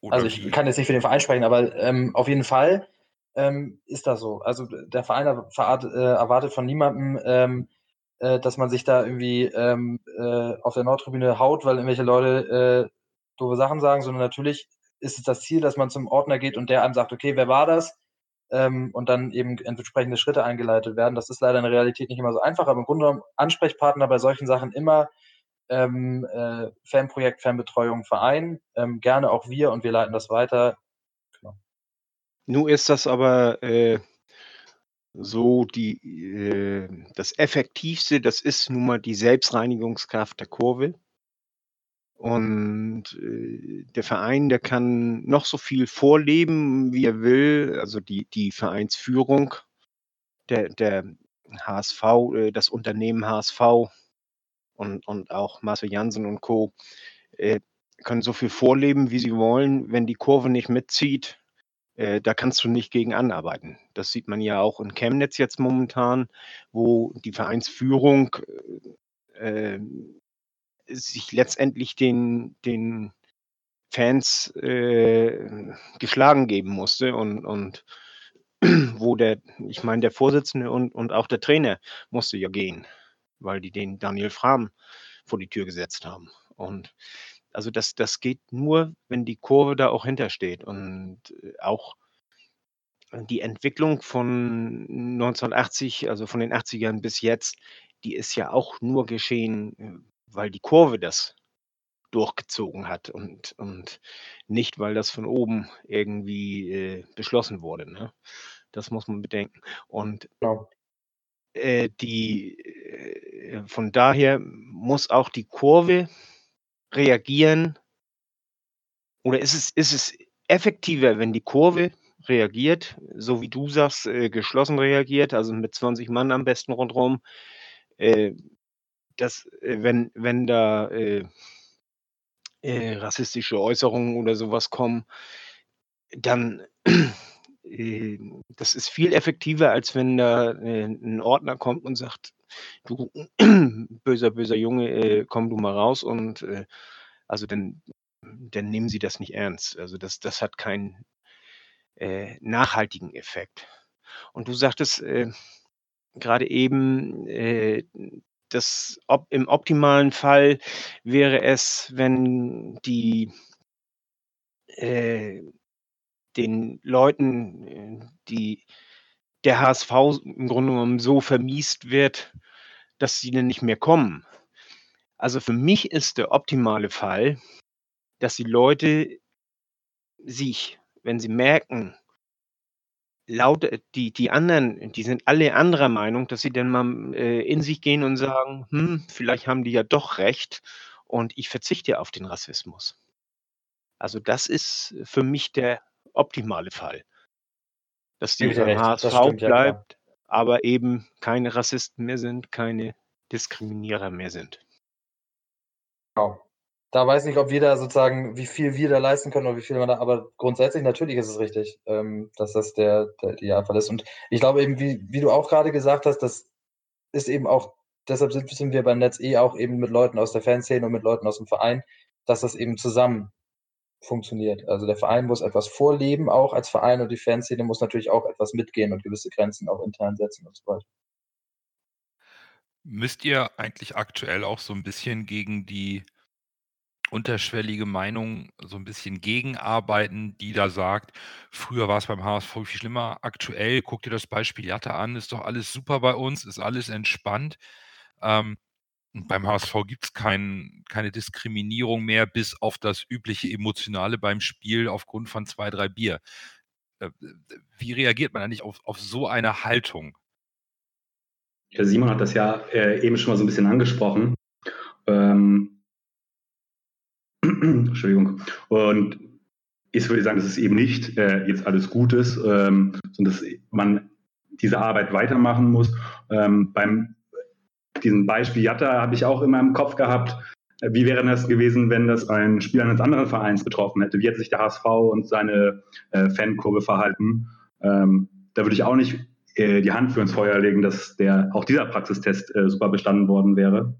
Oder also ich wie? kann jetzt nicht für den Verein sprechen, aber ähm, auf jeden Fall ähm, ist das so. Also der Verein erwartet, äh, erwartet von niemandem, ähm, äh, dass man sich da irgendwie ähm, äh, auf der Nordtribüne haut, weil irgendwelche Leute äh, doofe Sachen sagen, sondern natürlich ist es das Ziel, dass man zum Ordner geht und der einem sagt, okay, wer war das? Ähm, und dann eben entsprechende Schritte eingeleitet werden. Das ist leider in der Realität nicht immer so einfach, aber im Grunde genommen Ansprechpartner bei solchen Sachen immer ähm, äh, Fanprojekt, Fanbetreuung, Verein, ähm, gerne auch wir und wir leiten das weiter. Genau. Nun ist das aber äh, so die, äh, das Effektivste, das ist nun mal die Selbstreinigungskraft der Kurve. Und äh, der Verein, der kann noch so viel vorleben, wie er will. Also die, die Vereinsführung, der, der HSV, äh, das Unternehmen HSV und, und auch Marcel Jansen und Co. Äh, können so viel vorleben, wie sie wollen. Wenn die Kurve nicht mitzieht, äh, da kannst du nicht gegen anarbeiten. Das sieht man ja auch in Chemnitz jetzt momentan, wo die Vereinsführung äh, sich letztendlich den, den Fans äh, geschlagen geben musste und, und wo der, ich meine, der Vorsitzende und, und auch der Trainer musste ja gehen, weil die den Daniel Fram vor die Tür gesetzt haben. Und also das, das geht nur, wenn die Kurve da auch hintersteht. Und äh, auch die Entwicklung von 1980, also von den 80ern bis jetzt, die ist ja auch nur geschehen, äh, weil die Kurve das durchgezogen hat und, und nicht, weil das von oben irgendwie äh, beschlossen wurde. Ne? Das muss man bedenken. Und genau. äh, die, äh, von daher muss auch die Kurve reagieren? Oder ist es, ist es effektiver, wenn die Kurve reagiert, so wie du sagst, äh, geschlossen reagiert, also mit 20 Mann am besten rundherum, äh, dass, äh, wenn, wenn da äh, äh, rassistische Äußerungen oder sowas kommen, dann das ist viel effektiver, als wenn da ein Ordner kommt und sagt, du böser, böser Junge, äh, komm du mal raus und äh, also dann, dann nehmen sie das nicht ernst. Also das, das hat keinen äh, nachhaltigen Effekt. Und du sagtest äh, gerade eben, äh, dass ob, im optimalen Fall wäre es, wenn die äh, den Leuten, äh, die der HSV im Grunde genommen so vermiest wird, dass sie dann nicht mehr kommen. Also für mich ist der optimale Fall, dass die Leute sich, wenn sie merken, laut die, die anderen, die sind alle anderer Meinung, dass sie dann mal äh, in sich gehen und sagen, hm, vielleicht haben die ja doch recht und ich verzichte auf den Rassismus. Also das ist für mich der optimale Fall. Dass die beim HSV stimmt, ja, bleibt, aber eben keine Rassisten mehr sind, keine Diskriminierer mehr sind. Genau. Da weiß ich, ob wir da sozusagen, wie viel wir da leisten können oder wie viel man da, aber grundsätzlich natürlich ist es richtig, ähm, dass das der, der Idealfall ist. Und ich glaube eben, wie, wie du auch gerade gesagt hast, das ist eben auch, deshalb sind, sind wir beim Netz eh auch eben mit Leuten aus der Fanszene und mit Leuten aus dem Verein, dass das eben zusammen funktioniert. Also der Verein muss etwas vorleben, auch als Verein, und die Fanszene muss natürlich auch etwas mitgehen und gewisse Grenzen auch intern setzen und so weiter. Müsst ihr eigentlich aktuell auch so ein bisschen gegen die unterschwellige Meinung so ein bisschen gegenarbeiten, die da sagt: „Früher war es beim HSV viel schlimmer. Aktuell guck dir das Beispiel Jatta an, ist doch alles super bei uns, ist alles entspannt.“ Ähm, und beim HSV gibt's kein keine Diskriminierung mehr, bis auf das übliche Emotionale beim Spiel aufgrund von 2, 3 Bier. Äh, wie reagiert man eigentlich auf auf so eine Haltung? Ja, Simon hat das ja äh, eben schon mal so ein bisschen angesprochen. Ähm, Entschuldigung. Und ich würde sagen, dass es eben nicht äh, jetzt alles gut ist, ähm, sondern dass man diese Arbeit weitermachen muss. Ähm, beim diesem Beispiel Jatta habe ich auch immer im Kopf gehabt, wie wäre das gewesen, wenn das ein Spieler eines anderen Vereins betroffen hätte? Wie hätte sich der HSV und seine äh, Fankurve verhalten? Ähm, da würde ich auch nicht äh, die Hand für ins Feuer legen, dass der auch dieser Praxistest äh, super bestanden worden wäre.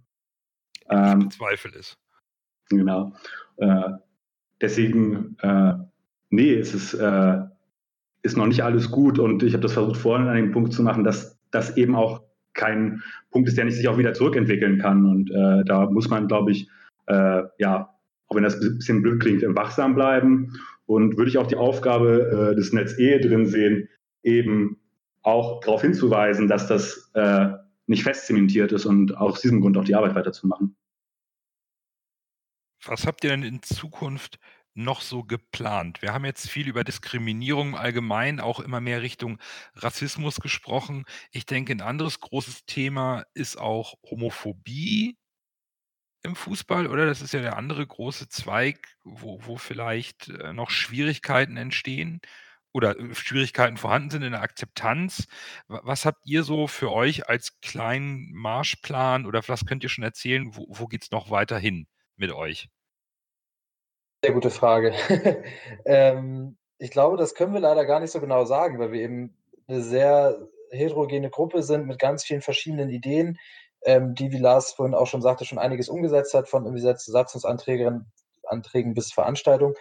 Ähm, Zweifel ist. Genau. Äh, deswegen, äh, nee, es ist, äh, ist noch nicht alles gut und ich habe das versucht vorhin an den Punkt zu machen, dass das eben auch kein Punkt ist, der nicht sich auch wieder zurückentwickeln kann. Und äh, da muss man, glaube ich, äh, ja, auch wenn das ein bisschen blöd klingt, wachsam bleiben. Und würde ich auch die Aufgabe äh, des Netz E drin sehen, eben auch darauf hinzuweisen, dass das äh, nicht festzementiert ist und aus diesem Grund auch die Arbeit weiterzumachen. Was habt ihr denn in Zukunft noch so geplant? Wir haben jetzt viel über Diskriminierung allgemein, auch immer mehr Richtung Rassismus gesprochen. Ich denke, ein anderes großes Thema ist auch Homophobie im Fußball, oder? Das ist ja der andere große Zweig, wo, wo vielleicht äh, noch Schwierigkeiten entstehen oder äh, Schwierigkeiten vorhanden sind in der Akzeptanz. Was habt ihr so für euch als kleinen Marschplan oder was könnt ihr schon erzählen? Wo, wo geht es noch weiter hin mit euch? Sehr gute Frage. ähm, ich glaube, das können wir leider gar nicht so genau sagen, weil wir eben eine sehr heterogene Gruppe sind mit ganz vielen verschiedenen Ideen, ähm, die, wie Lars vorhin auch schon sagte, schon einiges umgesetzt hat, von Satzungsanträgen Anträgen bis Veranstaltung.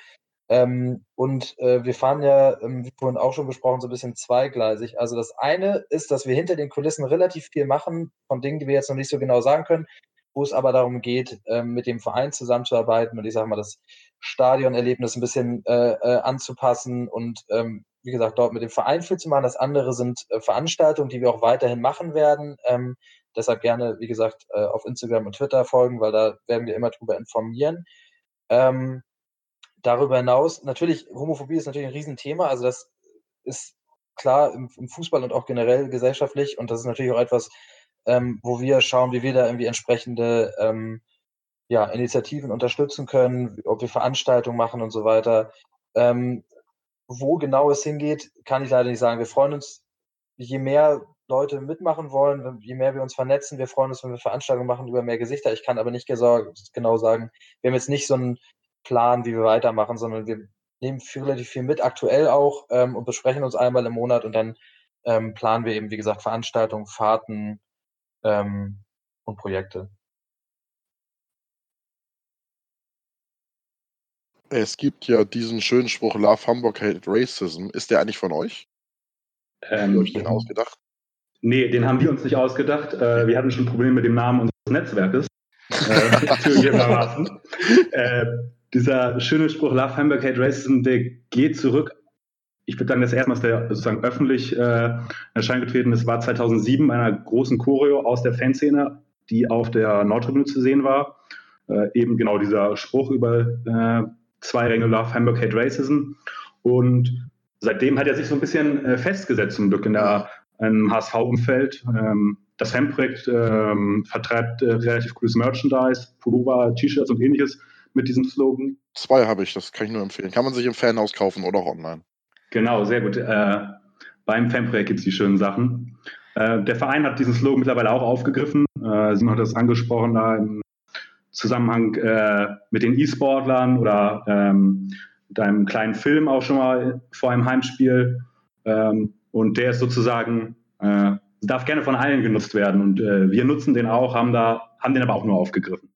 Ähm, und äh, wir fahren ja, ähm, wie vorhin auch schon besprochen, so ein bisschen zweigleisig. Also das eine ist, dass wir hinter den Kulissen relativ viel machen von Dingen, die wir jetzt noch nicht so genau sagen können, wo es aber darum geht, ähm, mit dem Verein zusammenzuarbeiten und ich sage mal, das Stadionerlebnis ein bisschen äh, äh, anzupassen und ähm, wie gesagt, dort mit dem Verein viel zu machen. Das andere sind äh, Veranstaltungen, die wir auch weiterhin machen werden. Ähm, deshalb gerne, wie gesagt, auf Instagram und Twitter folgen, weil da werden wir immer drüber informieren. Darüber hinaus, natürlich, Homophobie ist natürlich ein Riesenthema. Also das ist klar im, im Fußball und auch generell gesellschaftlich. Und das ist natürlich auch etwas, ähm, wo wir schauen, wie wir da irgendwie entsprechende ähm, ja, Initiativen unterstützen können, ob wir Veranstaltungen machen und so weiter. Ähm, wo genau es hingeht, kann ich leider nicht sagen. Wir freuen uns, je mehr Leute mitmachen wollen, je mehr wir uns vernetzen. Wir freuen uns, wenn wir Veranstaltungen machen über mehr Gesichter. Ich kann aber nicht genau sagen, wir haben jetzt nicht so einen Plan, wie wir weitermachen, sondern wir nehmen relativ viel mit, aktuell auch, ähm, und besprechen uns einmal im Monat und dann ähm, planen wir eben, wie gesagt, Veranstaltungen, Fahrten ähm, und Projekte. Es gibt ja diesen schönen Spruch, Love Hamburg Hate Racism. Ist der eigentlich von euch? Ähm, Habt ihr euch den ausgedacht? Nee, den haben wir uns nicht ausgedacht. Äh, wir hatten schon Probleme mit dem Namen unseres Netzwerkes. äh, äh, dieser schöne Spruch Love Hamburg Hate Racism, der geht zurück. Ich würde sagen, das erste Mal, dass der sozusagen öffentlich äh, Erschein getreten ist, war 2007 bei einer großen Choreo aus der Fanszene, die auf der Nordtribüne zu sehen war. Äh, eben genau dieser Spruch über äh, zwei Ränge Love Hamburg Hate Racism. Und seitdem hat er sich so ein bisschen äh, festgesetzt, zum Glück in der HSV-Umfeld. Ähm, das Fanprojekt ähm, vertreibt äh, relativ cooles Merchandise, Pullover, T-Shirts und ähnliches mit diesem Slogan. Zwei habe ich, das kann ich nur empfehlen. Kann man sich im Fanhaus kaufen oder auch online. Genau, sehr gut. Äh, beim Fanprojekt gibt es die schönen Sachen. Äh, der Verein hat diesen Slogan mittlerweile auch aufgegriffen. Äh, Simon hat das angesprochen da im Zusammenhang äh, mit den E-Sportlern oder ähm, mit einem kleinen Film auch schon mal vor einem Heimspiel. Ähm, und der ist sozusagen, äh, darf gerne von allen genutzt werden. Und äh, wir nutzen den auch, haben, da, haben den aber auch nur aufgegriffen.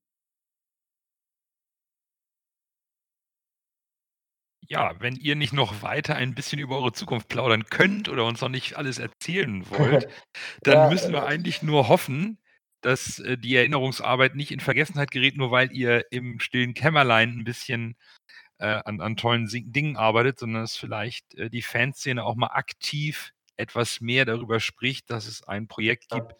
Ja, wenn ihr nicht noch weiter ein bisschen über eure Zukunft plaudern könnt oder uns noch nicht alles erzählen wollt, dann Ja, müssen wir äh, eigentlich nur hoffen, dass äh, die Erinnerungsarbeit nicht in Vergessenheit gerät, nur weil ihr im stillen Kämmerlein ein bisschen äh, an, an tollen Dingen arbeitet, sondern dass vielleicht äh, die Fanszene auch mal aktiv etwas mehr darüber spricht, dass es ein Projekt gibt,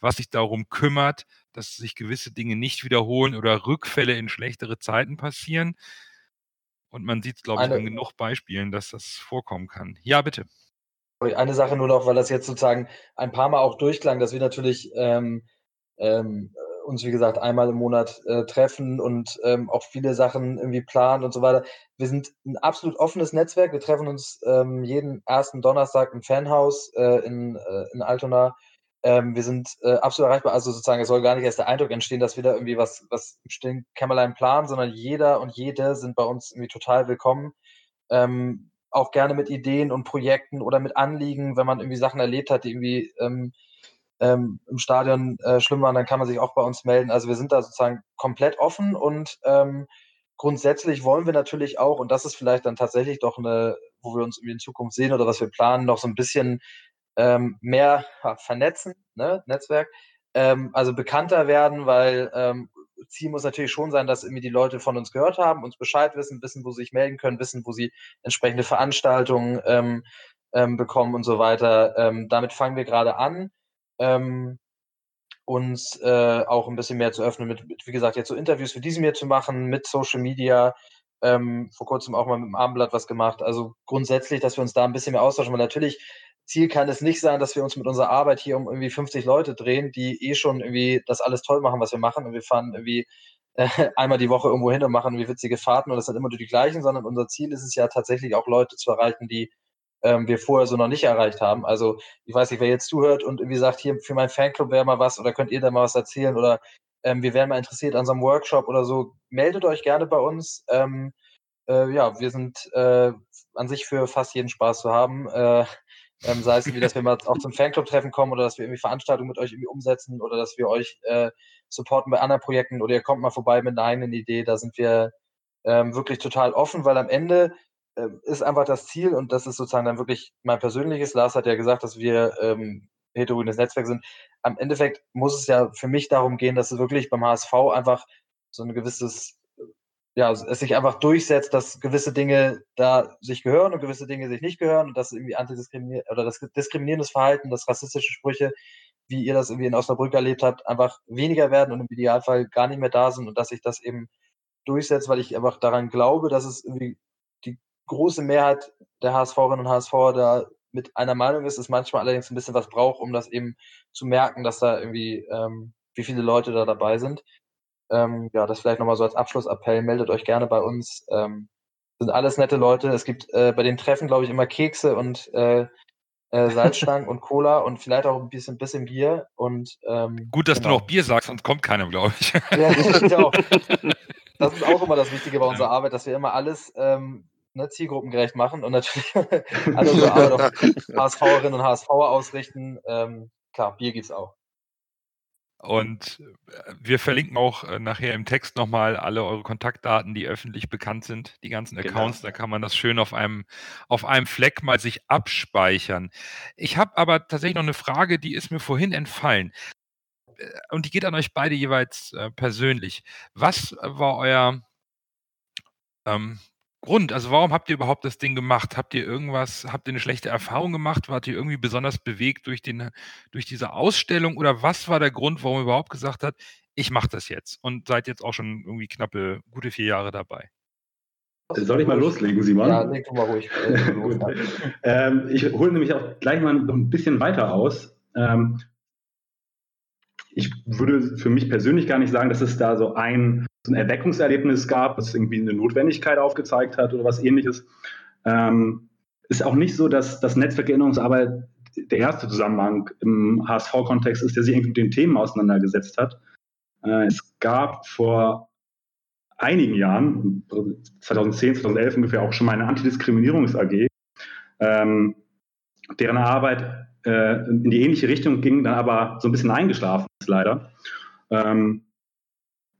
was sich darum kümmert, dass sich gewisse Dinge nicht wiederholen oder Rückfälle in schlechtere Zeiten passieren. Und man sieht, glaube ich, an genug Beispielen, dass das vorkommen kann. Ja, bitte. Eine Sache nur noch, weil das jetzt sozusagen ein paar Mal auch durchklang, dass wir natürlich ähm, ähm, uns, wie gesagt, einmal im Monat äh, treffen und ähm, auch viele Sachen irgendwie planen und so weiter. Wir sind ein absolut offenes Netzwerk. Wir treffen uns ähm, jeden ersten Donnerstag im Fanhaus äh, in, äh, in Altona. Ähm, wir sind äh, absolut erreichbar. Also sozusagen, es soll gar nicht erst der Eindruck entstehen, dass wir da irgendwie was, was im stillen Kämmerlein planen, sondern jeder und jede sind bei uns irgendwie total willkommen. Ähm, auch gerne mit Ideen und Projekten oder mit Anliegen, wenn man irgendwie Sachen erlebt hat, die irgendwie ähm, ähm, im Stadion äh, schlimm waren, dann kann man sich auch bei uns melden. Also wir sind da sozusagen komplett offen und ähm, grundsätzlich wollen wir natürlich auch, und das ist vielleicht dann tatsächlich doch eine, wo wir uns irgendwie in Zukunft sehen oder was wir planen, noch so ein bisschen ähm, mehr vernetzen, ne? Netzwerk, ähm, also bekannter werden, weil ähm, Ziel muss natürlich schon sein, dass irgendwie die Leute von uns gehört haben, uns Bescheid wissen, wissen, wo sie sich melden können, wissen, wo sie entsprechende Veranstaltungen ähm, ähm, bekommen und so weiter. Ähm, damit fangen wir gerade an, ähm, uns äh, auch ein bisschen mehr zu öffnen, mit, mit, wie gesagt, jetzt so Interviews wie diesem hier zu machen, mit Social Media, ähm, vor kurzem auch mal mit dem Abendblatt was gemacht. Also grundsätzlich, dass wir uns da ein bisschen mehr austauschen, weil natürlich Ziel kann es nicht sein, dass wir uns mit unserer Arbeit hier um irgendwie 50 Leute drehen, die eh schon irgendwie das alles toll machen, was wir machen. Und wir fahren irgendwie äh, einmal die Woche irgendwo hin und machen irgendwie witzige Fahrten und das sind immer nur die gleichen, sondern unser Ziel ist es ja tatsächlich auch Leute zu erreichen, die ähm, wir vorher so noch nicht erreicht haben. Also ich weiß nicht, wer jetzt zuhört und irgendwie sagt, hier für meinen Fanclub wäre mal was oder könnt ihr da mal was erzählen oder ähm, wir wären mal interessiert an so einem Workshop oder so, meldet euch gerne bei uns. Ähm, äh, ja, wir sind äh, an sich für fast jeden Spaß zu haben. Äh, ähm, sei es irgendwie, dass wir mal auch zum Fanclub-Treffen kommen oder dass wir irgendwie Veranstaltungen mit euch irgendwie umsetzen oder dass wir euch äh, supporten bei anderen Projekten oder ihr kommt mal vorbei mit einer eigenen Idee. Da sind wir ähm, wirklich total offen, weil am Ende äh, ist einfach das Ziel und das ist sozusagen dann wirklich mein persönliches. Lars hat ja gesagt, dass wir ähm, heterogenes Netzwerk sind. Am Endeffekt muss es ja für mich darum gehen, dass es wirklich beim HSV einfach so ein gewisses ja, es sich einfach durchsetzt, dass gewisse Dinge da sich gehören und gewisse Dinge sich nicht gehören und dass irgendwie antidiskriminiert oder das diskriminierendes Verhalten, das rassistische Sprüche, wie ihr das irgendwie in Osnabrück erlebt habt, einfach weniger werden und im Idealfall gar nicht mehr da sind und dass sich das eben durchsetzt, weil ich einfach daran glaube, dass es irgendwie die große Mehrheit der HSVerinnen und HSVer da mit einer Meinung ist, es manchmal allerdings ein bisschen was braucht, um das eben zu merken, dass da irgendwie, ähm, wie viele Leute da dabei sind. Ähm, ja, das vielleicht nochmal so als Abschlussappell. Meldet euch gerne bei uns. Ähm, sind alles nette Leute. Es gibt äh, bei den Treffen, glaube ich, immer Kekse und äh, äh, Salzstangen und Cola und vielleicht auch ein bisschen, bisschen Bier. Und, ähm, Gut, dass genau. du noch Bier sagst, sonst kommt keiner, glaube ich. Ja, ich auch. Das ist auch immer das Wichtige bei unserer Arbeit, dass wir immer alles ähm, ne, zielgruppengerecht machen und natürlich alle unsere Arbeit auf HSVerinnen und HSV ausrichten. Ähm, klar, Bier gibt's auch. Und äh, wir verlinken auch äh, nachher im Text nochmal alle eure Kontaktdaten, die öffentlich bekannt sind, die ganzen Genau. Accounts. Da kann man das schön auf einem, auf einem Fleck mal sich abspeichern. Ich habe aber tatsächlich noch eine Frage, die ist mir vorhin entfallen. Äh, Und die geht an euch beide jeweils äh, persönlich. Was war euer ähm, Grund? Also warum habt ihr überhaupt das Ding gemacht? Habt ihr irgendwas, habt ihr eine schlechte Erfahrung gemacht? Wart ihr irgendwie besonders bewegt durch, den, durch diese Ausstellung? Oder was war der Grund, warum ihr überhaupt gesagt habt, ich mache das jetzt und seid jetzt auch schon irgendwie knappe, gute vier Jahre dabei? Soll ich mal loslegen, Simon? Ja, leg du mal ruhig. Äh, ähm, ich hole nämlich auch gleich mal noch ein bisschen weiter aus. Ähm, ich würde für mich persönlich gar nicht sagen, dass es da so ein, so ein Erweckungserlebnis gab, was irgendwie eine Notwendigkeit aufgezeigt hat oder was ähnliches. Ähm, ist auch nicht so, dass das Netzwerkerinnerungsarbeit der erste Zusammenhang im HSV-Kontext ist, der sich mit den Themen auseinandergesetzt hat. Äh, es gab vor einigen Jahren, 2010, 2011 ungefähr, auch schon mal eine Antidiskriminierungs-AG, ähm, deren Arbeit äh, in die ähnliche Richtung ging, dann aber so ein bisschen eingeschlafen ist, leider. Ähm,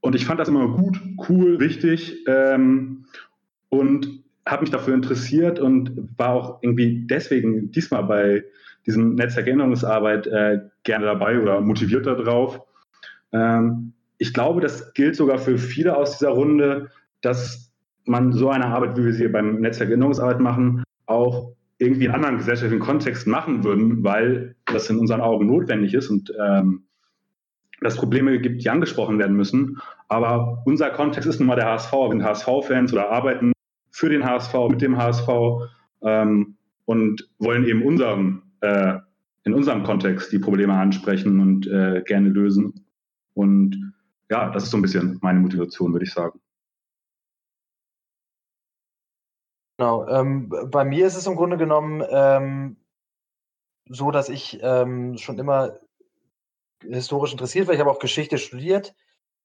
und ich fand das immer gut, cool, wichtig ähm, und habe mich dafür interessiert und war auch irgendwie deswegen diesmal bei diesem Netzwerkänderungsarbeit äh, gerne dabei oder motiviert darauf. Ähm, ich glaube, das gilt sogar für viele aus dieser Runde, dass man so eine Arbeit, wie wir sie beim Netzwerkänderungsarbeit machen, auch irgendwie in anderen gesellschaftlichen Kontexten machen würden, weil das in unseren Augen notwendig ist und ähm, dass Probleme gibt, die angesprochen werden müssen. Aber unser Kontext ist nun mal der HSV. Wir sind HSV-Fans oder arbeiten für den HSV, mit dem HSV ähm, und wollen eben unseren, äh, in unserem Kontext die Probleme ansprechen und äh, gerne lösen. Und ja, das ist so ein bisschen meine Motivation, würde ich sagen. Genau. Ähm, bei mir ist es im Grunde genommen ähm, so, dass ich ähm, schon immer historisch interessiert war. Ich habe auch Geschichte studiert,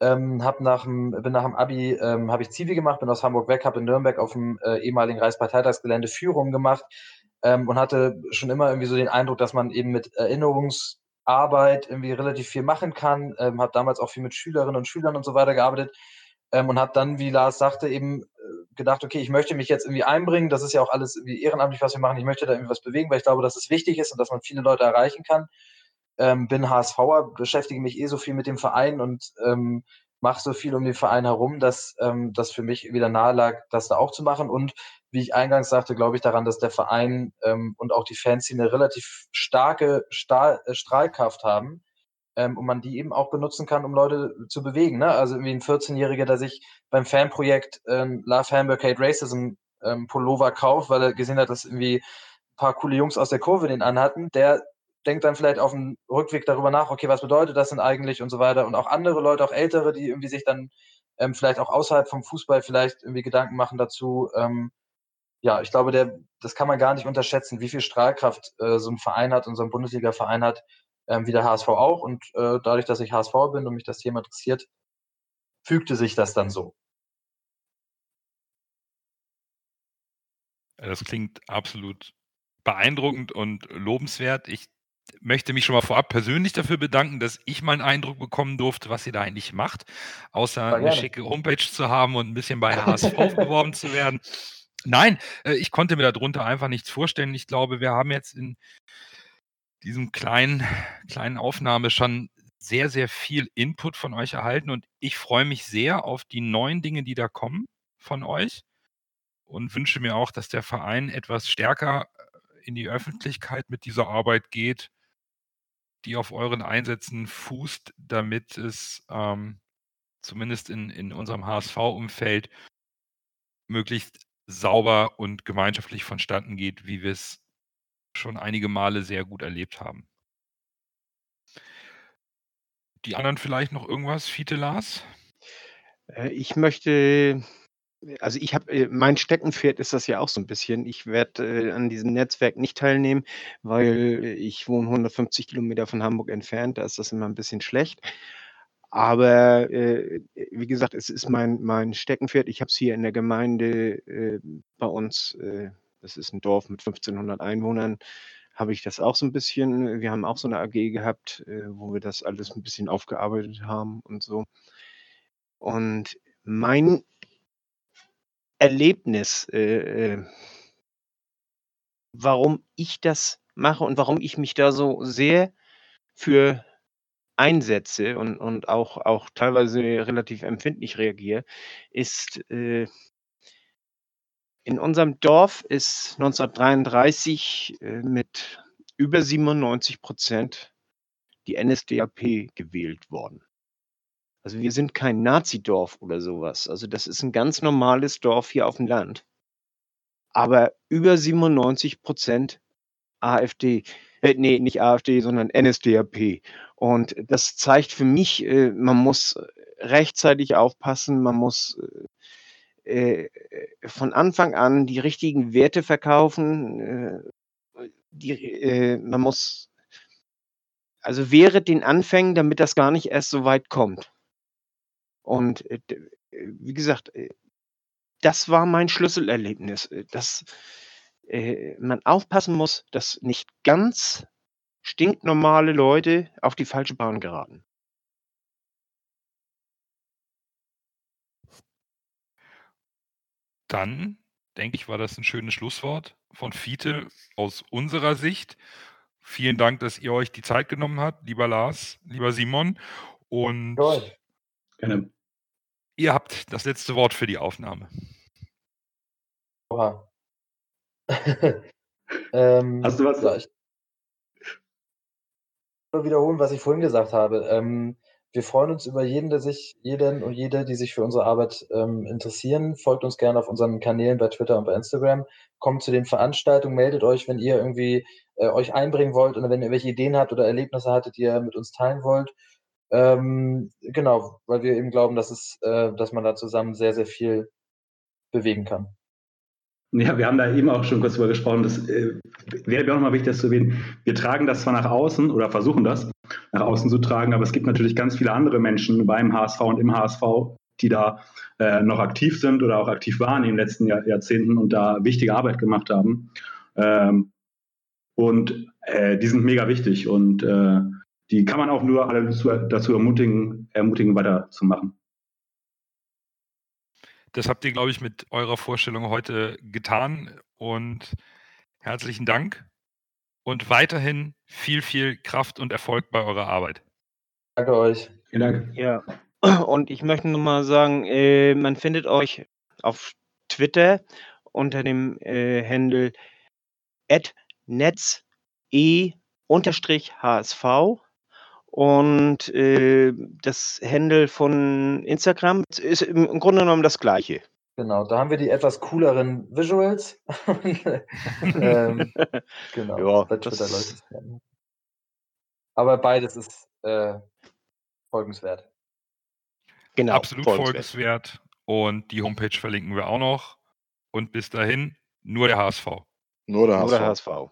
ähm, hab nach dem, bin nach dem Abi, ähm, habe ich Zivi gemacht, bin aus Hamburg weg, habe in Nürnberg auf dem äh, ehemaligen Reichsparteitagsgelände Führung gemacht ähm, und hatte schon immer irgendwie so den Eindruck, dass man eben mit Erinnerungsarbeit irgendwie relativ viel machen kann. Ähm, habe damals auch viel mit Schülerinnen und Schülern und so weiter gearbeitet ähm, und habe dann, wie Lars sagte, eben äh, gedacht, okay, ich möchte mich jetzt irgendwie einbringen. Das ist ja auch alles irgendwie ehrenamtlich, was wir machen. Ich möchte da irgendwie was bewegen, weil ich glaube, dass es wichtig ist und dass man viele Leute erreichen kann. Ähm, bin HSVer, beschäftige mich eh so viel mit dem Verein und ähm, mache so viel um den Verein herum, dass ähm, das für mich wieder nahe lag, das da auch zu machen. Und wie ich eingangs sagte, glaube ich daran, dass der Verein ähm, und auch die Fans eine relativ starke Stahl, äh, Strahlkraft haben ähm, und man die eben auch benutzen kann, um Leute zu bewegen. Ne? Also irgendwie ein 14-Jähriger, der sich beim Fanprojekt ähm, Love Hamburg Hate Racism ähm, Pullover kauft, weil er gesehen hat, dass irgendwie ein paar coole Jungs aus der Kurve den anhatten, der denkt dann vielleicht auf dem Rückweg darüber nach, okay, was bedeutet das denn eigentlich und so weiter. Und auch andere Leute, auch Ältere, die irgendwie sich dann ähm, vielleicht auch außerhalb vom Fußball vielleicht irgendwie Gedanken machen dazu. Ähm, ja, ich glaube, der, das kann man gar nicht unterschätzen, wie viel Strahlkraft äh, so ein Verein hat und so ein Bundesliga-Verein hat, ähm, wie der HSV auch. Und äh, dadurch, dass ich HSV bin und mich das Thema interessiert, fügte sich das dann so. Das klingt absolut beeindruckend und lobenswert. Ich möchte mich schon mal vorab persönlich dafür bedanken, dass ich mal einen Eindruck bekommen durfte, was ihr da eigentlich macht, außer eine schicke Homepage zu haben und ein bisschen bei HSV beworben zu werden. Nein, äh, ich konnte mir darunter einfach nichts vorstellen. Ich glaube, wir haben jetzt in diesem kleinen, kleinen Aufnahme schon sehr, sehr viel Input von euch erhalten und ich freue mich sehr auf die neuen Dinge, die da kommen von euch und wünsche mir auch, dass der Verein etwas stärker äh, in die Öffentlichkeit mit dieser Arbeit geht, die auf euren Einsätzen fußt, damit es ähm, zumindest in, in unserem HSV-Umfeld möglichst sauber und gemeinschaftlich vonstatten geht, wie wir es schon einige Male sehr gut erlebt haben. Die anderen vielleicht noch irgendwas, Fiete Lars? Äh, ich möchte also ich habe äh, mein Steckenpferd ist das ja auch so ein bisschen. Ich werde, äh, an diesem Netzwerk nicht teilnehmen, weil ich wohne 150 Kilometer von Hamburg entfernt, da ist das immer ein bisschen schlecht. Aber, äh, wie gesagt, es ist mein mein Steckenpferd. Ich habe es hier in der Gemeinde, äh, bei uns, äh das ist ein Dorf mit 1.500 Einwohnern, habe ich das auch so ein bisschen wir haben auch so eine AG gehabt, äh, wo wir das alles ein bisschen aufgearbeitet haben und so. Und mein Erlebnis, äh, äh, warum ich das mache und warum ich mich da so sehr für einsetze und und auch auch teilweise relativ empfindlich reagiere, ist, äh in unserem Dorf ist 1933, äh, mit über 97% die NSDAP gewählt worden. Also, wir sind kein Nazidorf oder sowas. Also, das ist ein ganz normales Dorf hier auf dem Land. Aber über 97% AfD. Äh, ne, nicht AfD, sondern NSDAP. Und das zeigt für mich, äh, man muss rechtzeitig aufpassen, man muss, äh, von Anfang an die richtigen Werte verkaufen. Äh, die, äh, man muss also wehret den Anfängen, damit das gar nicht erst so weit kommt. Und äh, wie gesagt, äh, das war mein Schlüsselerlebnis, äh, dass äh, man aufpassen muss, dass nicht ganz stinknormale Leute auf die falsche Bahn geraten. Dann, denke ich, war das ein schönes Schlusswort von Fiete aus unserer Sicht. Vielen Dank, dass ihr euch die Zeit genommen habt, lieber Lars, lieber Simon. Und Toll. Gerne. Ihr habt das letzte Wort für die Aufnahme. Oha. ähm, Hast du was? Ja, ich will wiederholen, was ich vorhin gesagt habe. Ähm, wir freuen uns über jeden, der sich, jeden und jede, die sich für unsere Arbeit ähm, interessieren. Folgt uns gerne auf unseren Kanälen bei Twitter und bei Instagram. Kommt zu den Veranstaltungen, meldet euch, wenn ihr irgendwie äh, euch einbringen wollt oder wenn ihr irgendwelche Ideen habt oder Erlebnisse hattet, die ihr mit uns teilen wollt. Ähm, genau, weil wir eben glauben, dass es, äh, dass man da zusammen sehr, sehr viel bewegen kann. Ja, wir haben da eben auch schon kurz drüber gesprochen. Das äh, wäre mir auch nochmal wichtig, das zu erwähnen. Wir tragen das zwar nach außen oder versuchen das nach außen zu tragen, aber es gibt natürlich ganz viele andere Menschen beim HSV und im HSV, die da äh, noch aktiv sind oder auch aktiv waren in den letzten Jahr, Jahrzehnten und da wichtige Arbeit gemacht haben. Ähm, und äh, die sind mega wichtig und äh, die kann man auch nur alle dazu, dazu ermutigen, ermutigen, weiterzumachen. Das habt ihr, glaube ich, mit eurer Vorstellung heute getan. Und herzlichen Dank. Und weiterhin viel, viel Kraft und Erfolg bei eurer Arbeit. Danke euch. Vielen Dank. Ja, und ich möchte nur mal sagen, äh, man findet euch auf Twitter unter dem äh, Handle netze-hsv und äh, das Handle von Instagram ist im Grunde genommen das gleiche. Genau, da haben wir die etwas cooleren Visuals. ähm, genau, Ja, bei Twitter das- läuft. Aber beides ist äh, folgenswert. Genau, Absolut folgenswert. folgenswert. Und die Homepage verlinken wir auch noch. Und bis dahin nur der HSV. Nur der Nur der HSV. HSV.